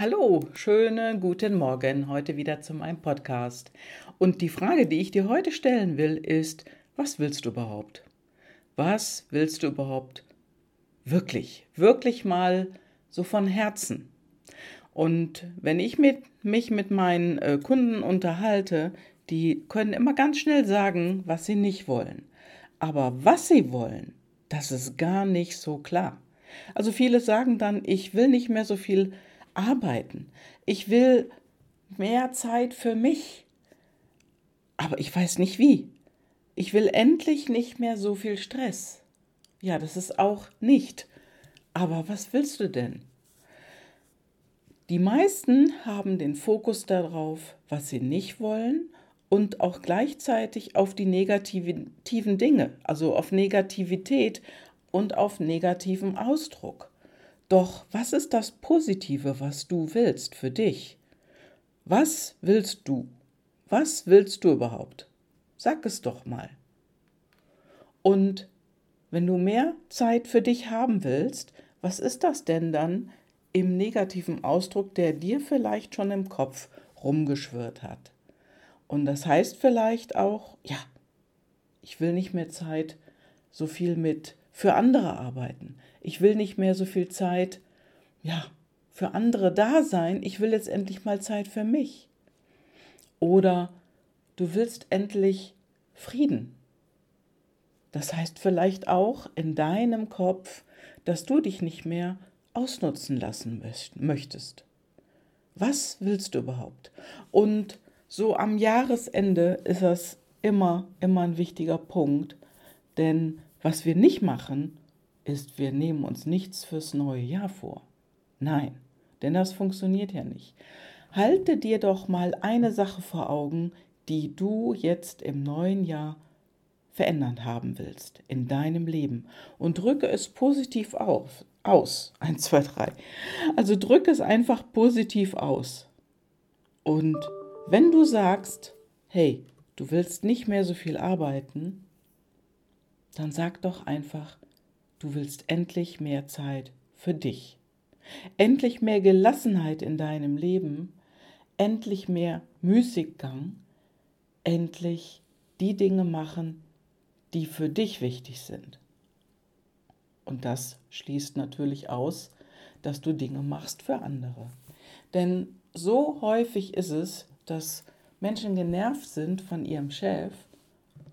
Hallo, schönen guten Morgen, heute wieder zu meinem Podcast. Und die Frage, die ich dir heute stellen will, ist, was willst du überhaupt? Was willst du überhaupt wirklich, wirklich mal so von Herzen? Und wenn ich mit, mich mit meinen äh, Kunden unterhalte, die können immer ganz schnell sagen, was sie nicht wollen. Aber was sie wollen, das ist gar nicht so klar. Also viele sagen dann, ich will nicht mehr so viel arbeiten. Ich will mehr Zeit für mich. Aber ich weiß nicht wie. Ich will endlich nicht mehr so viel Stress. Ja, das ist auch nicht. Aber was willst du denn? Die meisten haben den Fokus darauf, was sie nicht wollen und auch gleichzeitig auf die negativen Dinge, also auf Negativität und auf negativen Ausdruck. Doch was ist das Positive, was du willst für dich? Was willst du? Was willst du überhaupt? Sag es doch mal. Und wenn du mehr Zeit für dich haben willst, was ist das denn dann im negativen Ausdruck, der dir vielleicht schon im Kopf rumgeschwirrt hat? Und das heißt vielleicht auch, ja, ich will nicht mehr Zeit so viel mit für andere arbeiten. Ich will nicht mehr so viel Zeit, ja, für andere da sein. Ich will jetzt endlich mal Zeit für mich. Oder du willst endlich Frieden. Das heißt vielleicht auch in deinem Kopf, dass du dich nicht mehr ausnutzen lassen möchtest. Was willst du überhaupt? Und so am Jahresende ist das immer, immer ein wichtiger Punkt, denn was wir nicht machen, ist, wir nehmen uns nichts fürs neue Jahr vor. Nein, denn das funktioniert ja nicht. Halte dir doch mal eine Sache vor Augen, die du jetzt im neuen Jahr verändern haben willst in deinem Leben und drücke es positiv auf, aus. Eins, zwei, drei. Also drücke es einfach positiv aus. Und wenn du sagst, hey, du willst nicht mehr so viel arbeiten, dann sag doch einfach, du willst endlich mehr Zeit für dich. Endlich mehr Gelassenheit in deinem Leben, endlich mehr Müßiggang, endlich die Dinge machen, die für dich wichtig sind. Und das schließt natürlich aus, dass du Dinge machst für andere. Denn so häufig ist es, dass Menschen genervt sind von ihrem Chef,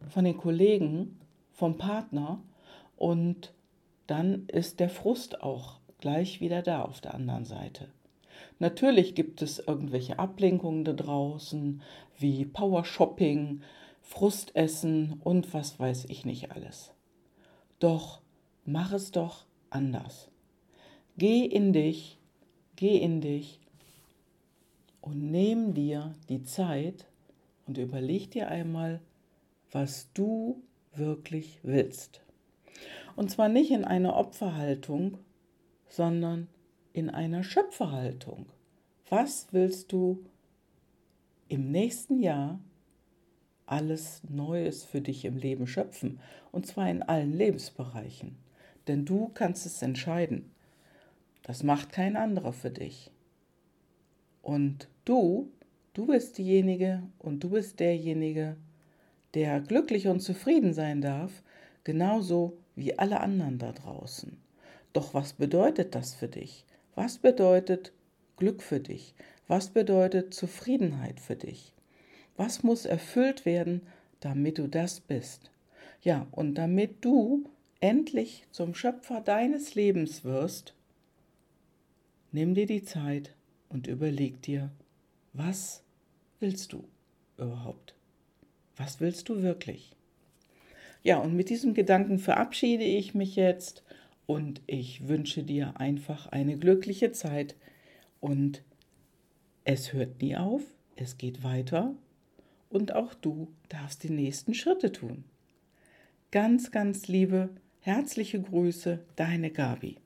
von den Kollegen, vom Partner und dann ist der Frust auch gleich wieder da auf der anderen Seite. Natürlich gibt es irgendwelche Ablenkungen da draußen, wie Power-Shopping, Frustessen und was weiß ich nicht alles. Doch mach es doch anders. Geh in dich, geh in dich und nimm dir die Zeit und überleg dir einmal, was du wirklich willst. Und zwar nicht in einer Opferhaltung, sondern in einer Schöpferhaltung. Was willst du im nächsten Jahr alles Neues für dich im Leben schöpfen? Und zwar in allen Lebensbereichen. Denn du kannst es entscheiden. Das macht kein anderer für dich. Und du, du bist diejenige und du bist derjenige, der glücklich und zufrieden sein darf, genauso wie alle anderen da draußen. Doch was bedeutet das für dich? Was bedeutet Glück für dich? Was bedeutet Zufriedenheit für dich? Was muss erfüllt werden, damit du das bist? Ja, und damit du endlich zum Schöpfer deines Lebens wirst, nimm dir die Zeit und überleg dir, was willst du überhaupt? Was willst du wirklich? Ja, und mit diesem Gedanken verabschiede ich mich jetzt und ich wünsche dir einfach eine glückliche Zeit und es hört nie auf, es geht weiter und auch du darfst die nächsten Schritte tun. Ganz, ganz liebe, herzliche Grüße, deine Gabi.